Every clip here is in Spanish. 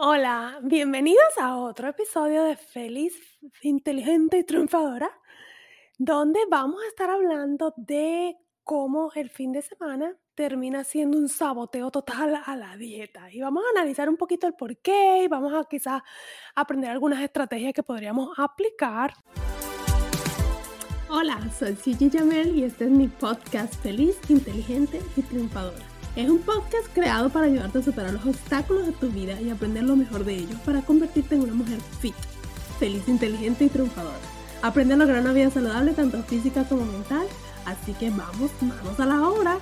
Hola, bienvenidos a otro episodio de Feliz, Inteligente y Triunfadora, donde vamos a estar hablando de cómo el fin de semana termina siendo un saboteo total a la dieta. Y vamos a analizar un poquito el por qué y vamos a quizás aprender algunas estrategias que podríamos aplicar. Hola, soy Gigi Jamel y este es mi podcast Feliz, Inteligente y Triunfadora. Es un podcast creado para ayudarte a superar los obstáculos de tu vida y aprender lo mejor de ellos para convertirte en una mujer fit, feliz, inteligente y triunfadora. Aprende a lograr una vida saludable tanto física como mental, así que vamos, vamos a la obra.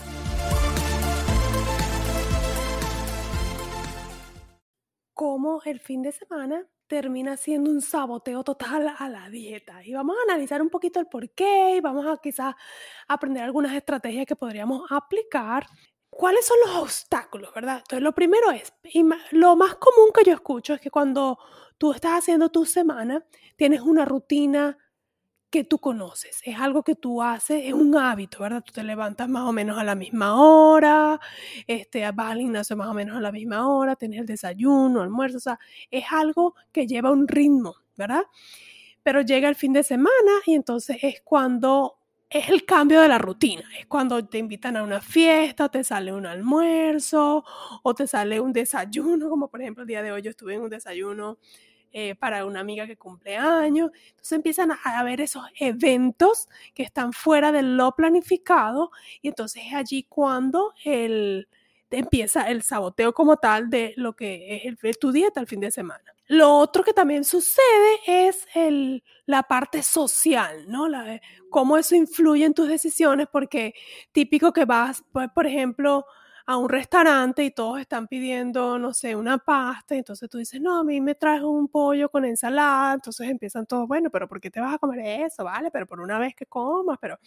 Cómo el fin de semana termina siendo un saboteo total a la dieta. Y vamos a analizar un poquito el por qué y vamos a quizás aprender algunas estrategias que podríamos aplicar. ¿Cuáles son los obstáculos, verdad? Entonces, lo primero es, lo más común que yo escucho es que cuando tú estás haciendo tu semana, tienes una rutina que tú conoces, es algo que tú haces, es un hábito, ¿verdad? Tú te levantas más o menos a la misma hora, este, vas al gimnasio más o menos a la misma hora, tienes el desayuno, almuerzo, o sea, es algo que lleva un ritmo, ¿verdad? Pero llega el fin de semana y entonces es cuando es el cambio de la rutina. Es cuando te invitan a una fiesta, te sale un almuerzo o te sale un desayuno, como por ejemplo el día de hoy yo estuve en un desayuno eh, para una amiga que cumple años. Entonces empiezan a haber esos eventos que están fuera de lo planificado y entonces es allí cuando el, empieza el saboteo como tal de lo que es el, tu dieta el fin de semana. Lo otro que también sucede es el, la parte social, ¿no? La, cómo eso influye en tus decisiones, porque típico que vas, pues, por ejemplo, a un restaurante y todos están pidiendo, no sé, una pasta, entonces tú dices, no, a mí me traes un pollo con ensalada, entonces empiezan todos, bueno, pero ¿por qué te vas a comer eso? Vale, pero por una vez que comas, pero,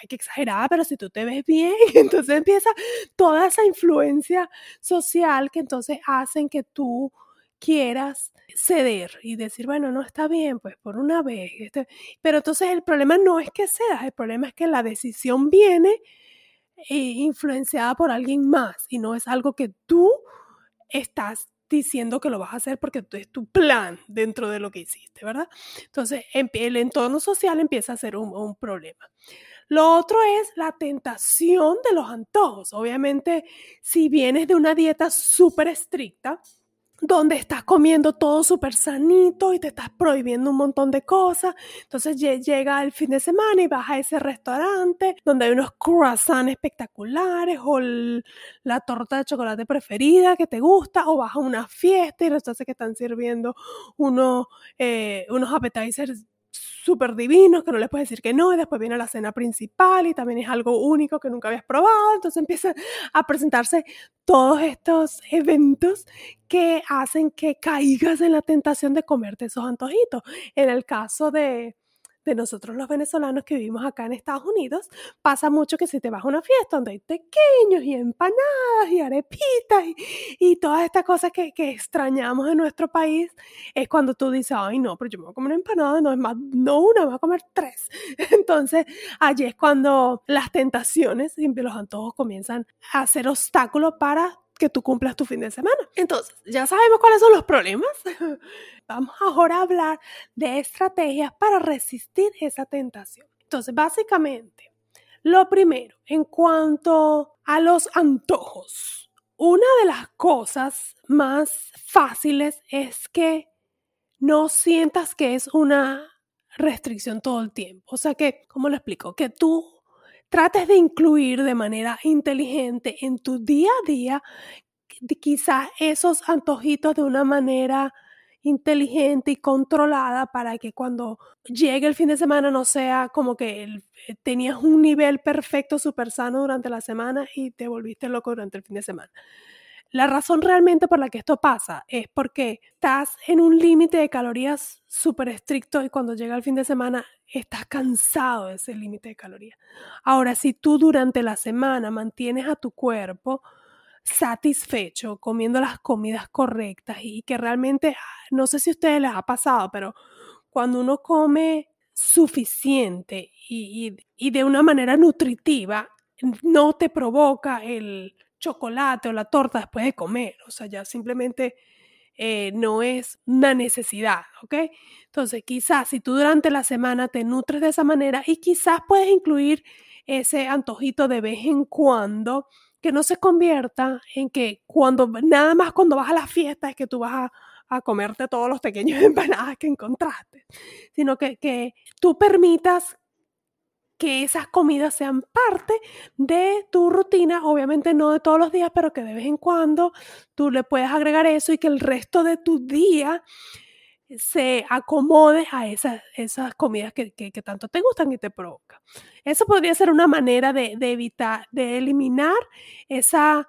ay, qué exagerada, pero si tú te ves bien, entonces empieza toda esa influencia social que entonces hacen que tú quieras ceder y decir, bueno, no está bien, pues por una vez. Este, pero entonces el problema no es que cedas, el problema es que la decisión viene eh, influenciada por alguien más y no es algo que tú estás diciendo que lo vas a hacer porque es tu plan dentro de lo que hiciste, ¿verdad? Entonces el entorno social empieza a ser un, un problema. Lo otro es la tentación de los antojos. Obviamente, si vienes de una dieta súper estricta, donde estás comiendo todo súper sanito y te estás prohibiendo un montón de cosas. Entonces llega el fin de semana y vas a ese restaurante donde hay unos croissants espectaculares o la torta de chocolate preferida que te gusta o vas a una fiesta y resulta que están sirviendo unos, eh, unos appetizers súper divinos que no les puedes decir que no, y después viene la cena principal y también es algo único que nunca habías probado, entonces empiezan a presentarse todos estos eventos que hacen que caigas en la tentación de comerte esos antojitos. En el caso de, de nosotros los venezolanos que vivimos acá en Estados Unidos, pasa mucho que si te vas a una fiesta donde hay pequeños y empanadas y arepitas y, todas estas cosas que, que, extrañamos en nuestro país, es cuando tú dices, ay no, pero yo me voy a comer una empanada, no es más, no una, me voy a comer tres. Entonces, allí es cuando las tentaciones los antojos comienzan a ser obstáculos para que tú cumplas tu fin de semana. Entonces, ya sabemos cuáles son los problemas. Vamos ahora a hablar de estrategias para resistir esa tentación. Entonces, básicamente, lo primero, en cuanto a los antojos, una de las cosas más fáciles es que no sientas que es una restricción todo el tiempo. O sea que, ¿cómo lo explico? Que tú trates de incluir de manera inteligente en tu día a día quizás esos antojitos de una manera inteligente y controlada para que cuando llegue el fin de semana no sea como que eh, tenías un nivel perfecto, súper sano durante la semana y te volviste loco durante el fin de semana. La razón realmente por la que esto pasa es porque estás en un límite de calorías súper estricto y cuando llega el fin de semana estás cansado de ese límite de calorías. Ahora, si tú durante la semana mantienes a tu cuerpo satisfecho comiendo las comidas correctas y que realmente, no sé si a ustedes les ha pasado, pero cuando uno come suficiente y, y de una manera nutritiva, no te provoca el chocolate o la torta después de comer, o sea, ya simplemente eh, no es una necesidad, ¿ok? Entonces, quizás si tú durante la semana te nutres de esa manera y quizás puedes incluir ese antojito de vez en cuando, que no se convierta en que cuando, nada más cuando vas a la fiesta es que tú vas a, a comerte todos los pequeños empanadas que encontraste, sino que, que tú permitas que esas comidas sean parte de tu rutina, obviamente no de todos los días, pero que de vez en cuando tú le puedes agregar eso y que el resto de tu día se acomode a esas, esas comidas que, tanto te gustan y te provocan. Eso podría ser una manera de, de evitar, de eliminar esa,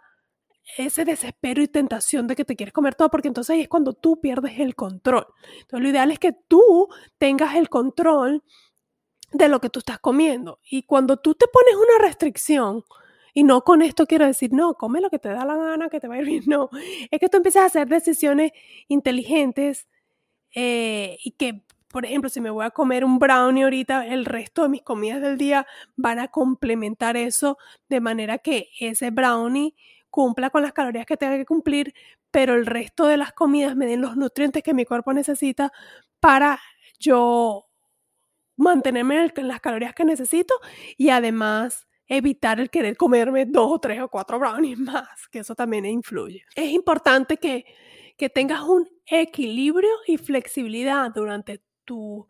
ese desespero y tentación de que te quieres comer todo, porque entonces ahí es cuando tú pierdes el control. Entonces lo ideal es que tú tengas el control de lo que tú estás comiendo. Y cuando tú te pones una restricción, y no con esto quiero decir, no, come lo que te da la gana, que te va a ir bien, no, es que tú empiezas a hacer decisiones inteligentes eh, y que, por ejemplo, si me voy a comer un brownie ahorita, el resto de mis comidas del día van a complementar eso de manera que ese brownie cumpla con las calorías que tenga que cumplir, pero el resto de las comidas me den los nutrientes que mi cuerpo necesita para yo mantenerme en las calorías que necesito y además evitar el querer comerme dos o tres o cuatro brownies más, que eso también influye. Es importante que, que tengas un equilibrio y flexibilidad durante tu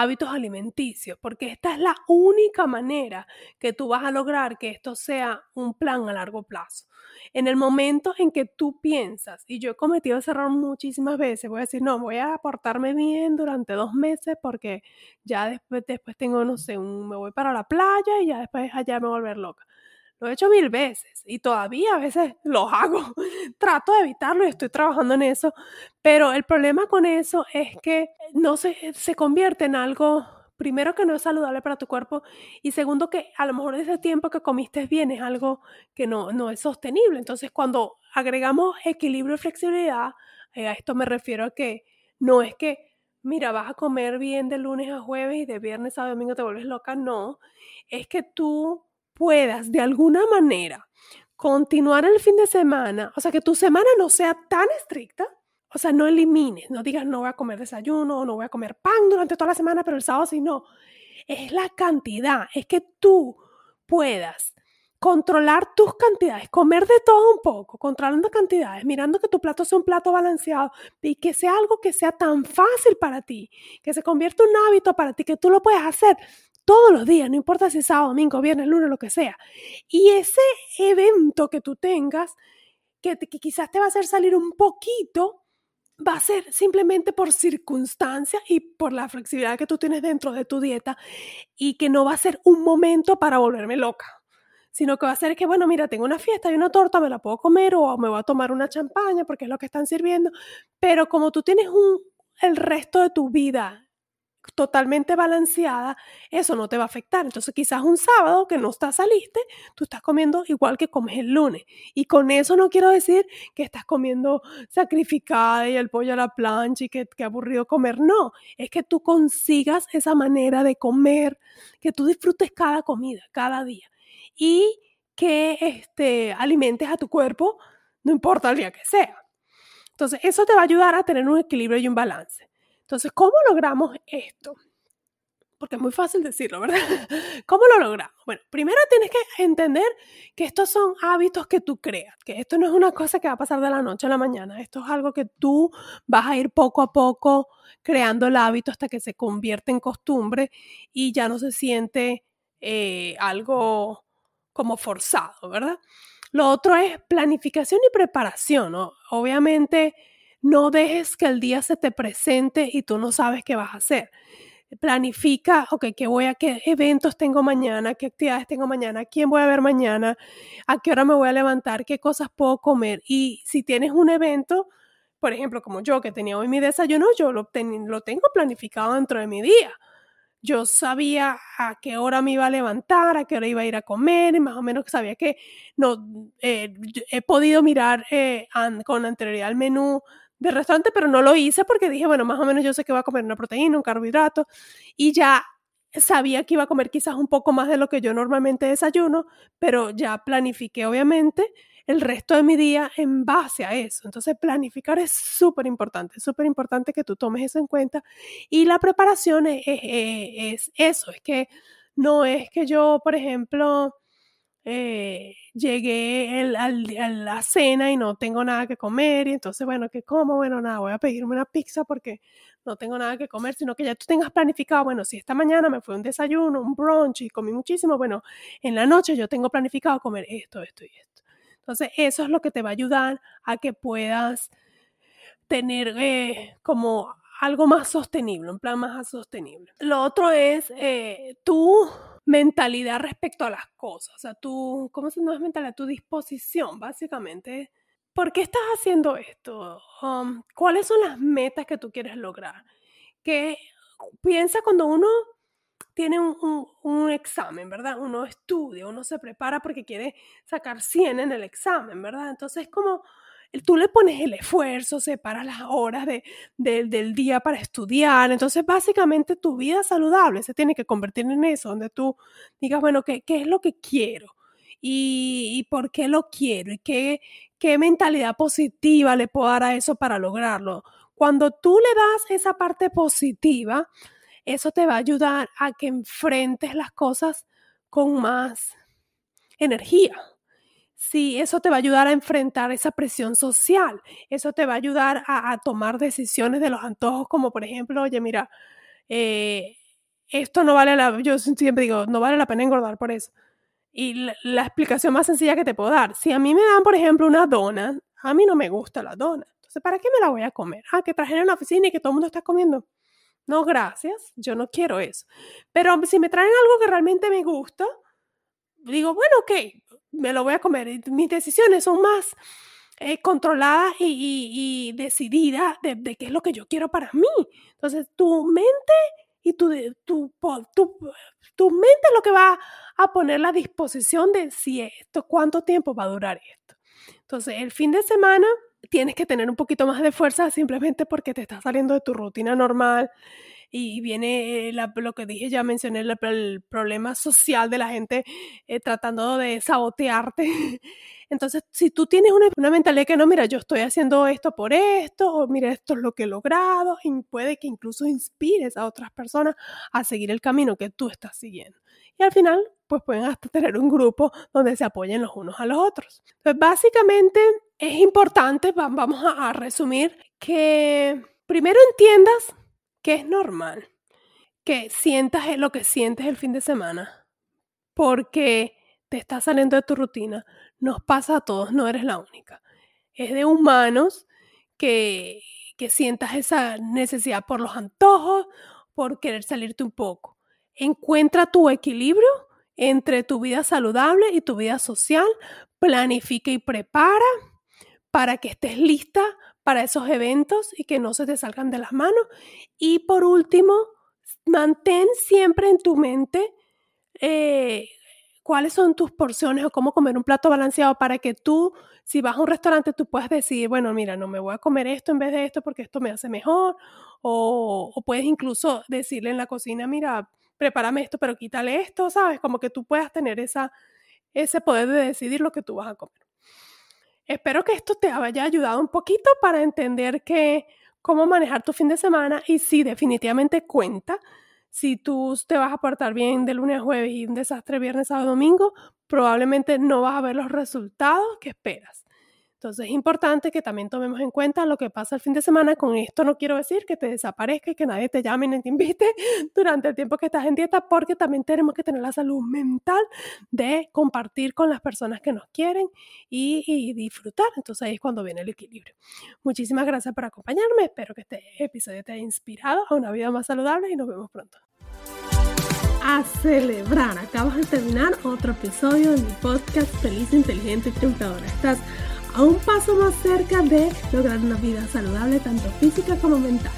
hábitos alimenticios, porque esta es la única manera que tú vas a lograr que esto sea un plan a largo plazo. En el momento en que tú piensas, y yo he cometido ese error muchísimas veces, voy a decir, no, voy a portarme bien durante dos meses porque ya después, después tengo, no sé, un, me voy para la playa y ya después allá me voy a volver loca. Lo he hecho mil veces y todavía a veces lo hago. Trato de evitarlo y estoy trabajando en eso. Pero el problema con eso es que no se, se convierte en algo, primero que no es saludable para tu cuerpo y segundo que a lo mejor ese tiempo que comiste bien es algo que no, no es sostenible. Entonces cuando agregamos equilibrio y flexibilidad, eh, a esto me refiero a que no es que mira, vas a comer bien de lunes a jueves y de viernes a domingo te vuelves loca, no, es que tú puedas de alguna manera continuar el fin de semana, o sea, que tu semana no sea tan estricta, o sea, no elimines, no digas no voy a comer desayuno, no voy a comer pan durante toda la semana, pero el sábado sí no. Es la cantidad, es que tú puedas controlar tus cantidades, comer de todo un poco, controlando cantidades, mirando que tu plato sea un plato balanceado y que sea algo que sea tan fácil para ti, que se convierta en un hábito para ti, que tú lo puedes hacer todos los días, no importa si es sábado, domingo, viernes, lunes, lo que sea. Y ese evento que tú tengas, que, quizás te va a hacer salir un poquito, va a ser simplemente por circunstancia y por la flexibilidad que tú tienes dentro de tu dieta y que no va a ser un momento para volverme loca, sino que va a ser que, bueno, mira, tengo una fiesta y una torta, me la puedo comer o me voy a tomar una champaña porque es lo que están sirviendo, pero como tú tienes un, el resto de tu vida totalmente balanceada, eso no te va a afectar. Entonces quizás un sábado que no estás saliste, tú estás comiendo igual que comes el lunes. Y con eso no quiero decir que estás comiendo sacrificada y el pollo a la plancha y que, que aburrido comer. No, es que tú consigas esa manera de comer, que tú disfrutes cada comida, cada día. Y que este, alimentes a tu cuerpo, no importa el día que sea. Entonces, eso te va a ayudar a tener un equilibrio y un balance. Entonces, ¿cómo logramos esto? Porque es muy fácil decirlo, ¿verdad? ¿Cómo lo logramos? Bueno, primero tienes que entender que estos son hábitos que tú creas, que esto no es una cosa que va a pasar de la noche a la mañana, esto es algo que tú vas a ir poco a poco creando el hábito hasta que se convierte en costumbre y ya no se siente eh, algo como forzado, ¿verdad? Lo otro es planificación y preparación, ¿no? Obviamente no dejes que el día se te presente y tú no sabes qué vas a hacer. Planifica, ok, ¿qué voy a, qué eventos tengo mañana, qué actividades tengo mañana, quién voy a ver mañana, a qué hora me voy a levantar, qué cosas puedo comer. Y si tienes un evento, por ejemplo, como yo que tenía hoy mi desayuno, yo lo, lo tengo planificado dentro de mi día. Yo sabía a qué hora me iba a levantar, a qué hora iba a ir a comer, y más o menos sabía que no eh, he podido mirar eh, con anterioridad el menú del restaurante, pero no lo hice porque dije, bueno, más o menos yo sé que voy a comer una proteína, un carbohidrato, y ya sabía que iba a comer quizás un poco más de lo que yo normalmente desayuno, pero ya planifiqué obviamente el resto de mi día en base a eso. Entonces, planificar es súper importante, súper importante que tú tomes eso en cuenta. Y la preparación es, eso, es que no es que yo, por ejemplo, eh, llegué a la cena y no tengo nada que comer y entonces, bueno, ¿qué como? Bueno, nada, voy a pedirme una pizza porque no tengo nada que comer, sino que ya tú tengas planificado, bueno, si esta mañana me fue un desayuno, un brunch y comí muchísimo, bueno, en la noche yo tengo planificado comer esto, esto y esto. Entonces, eso es lo que te va a ayudar a que puedas tener eh, como algo más sostenible, un plan más sostenible. Lo otro es eh, tu mentalidad respecto a las cosas, o sea, tu, ¿cómo se llama mentalidad? Tu disposición, básicamente. ¿Por qué estás haciendo esto? Um, ¿Cuáles son las metas que tú quieres lograr? Que piensa cuando uno tiene un, examen, ¿verdad? Uno estudia, uno se prepara porque quiere sacar 100 en el examen, ¿verdad? Entonces, como tú le pones el esfuerzo, separas las horas de, del día para estudiar. Entonces, básicamente, tu vida saludable se tiene que convertir en eso, donde tú digas, bueno, ¿qué, qué es lo que quiero? Y, y, por qué lo quiero? ¿Y qué, qué mentalidad positiva le puedo dar a eso para lograrlo? Cuando tú le das esa parte positiva, eso te va a ayudar a que enfrentes las cosas con más energía. Sí, eso te va a ayudar a enfrentar esa presión social. Eso te va a ayudar a, tomar decisiones de los antojos, como por ejemplo, oye, mira, eh, esto no vale la, yo siempre digo, no vale la pena engordar por eso. Y la, explicación más sencilla que te puedo dar, si a mí me dan, por ejemplo, una dona, a mí no me gusta la dona. Entonces, ¿para qué me la voy a comer? Ah, que trajeron en la oficina y que todo el mundo está comiendo. No, gracias, yo no quiero eso. Pero si me traen algo que realmente me gusta, digo, bueno, ok, me lo voy a comer. Mis decisiones son más eh, controladas y, decididas de, qué es lo que yo quiero para mí. Entonces, tu mente y tu, tu, tu, tu mente es lo que va a poner la disposición de si esto, cuánto tiempo va a durar esto. Entonces, el fin de semana tienes que tener un poquito más de fuerza simplemente porque te estás saliendo de tu rutina normal y viene lo que dije, ya mencioné el, problema social de la gente eh, tratando de sabotearte. Entonces, si tú tienes una, una, mentalidad que no, mira, yo estoy haciendo esto por esto, o mira, esto es lo que he logrado, y puede que incluso inspires a otras personas a seguir el camino que tú estás siguiendo. Y al final, pues pueden hasta tener un grupo donde se apoyen los unos a los otros. Entonces, básicamente, es importante, vamos a, resumir, que primero entiendas que es normal que sientas lo que sientes el fin de semana, porque te estás saliendo de tu rutina. Nos pasa a todos, no eres la única. Es de humanos que, que sientas esa necesidad por los antojos, por querer salirte un poco. Encuentra tu equilibrio entre tu vida saludable y tu vida social. Planifica y prepara para que estés lista para esos eventos y que no se te salgan de las manos. Y por último, mantén siempre en tu mente eh, cuáles son tus porciones o cómo comer un plato balanceado para que tú, si vas a un restaurante, tú puedas decidir, bueno, mira, no me voy a comer esto en vez de esto porque esto me hace mejor. O, o puedes incluso decirle en la cocina, mira, prepárame esto, pero quítale esto, ¿sabes? Como que tú puedas tener esa, ese poder de decidir lo que tú vas a comer. Espero que esto te haya ayudado un poquito para entender que cómo manejar tu fin de semana y si definitivamente cuenta. Si tú te vas a portar bien de lunes a jueves y un desastre viernes, sábado, domingo, probablemente no vas a ver los resultados que esperas. Entonces es importante que también tomemos en cuenta lo que pasa el fin de semana. Con esto no quiero decir que te desaparezca y que nadie te llame ni te invite durante el tiempo que estás en dieta, porque también tenemos que tener la salud mental de compartir con las personas que nos quieren y, y disfrutar. Entonces ahí es cuando viene el equilibrio. Muchísimas gracias por acompañarme. Espero que este episodio te haya inspirado a una vida más saludable y nos vemos pronto a celebrar. Acabas de terminar otro episodio de mi podcast Feliz, Inteligente y Triunfadora. Estás a un paso más cerca de lograr una vida saludable, tanto física como mental.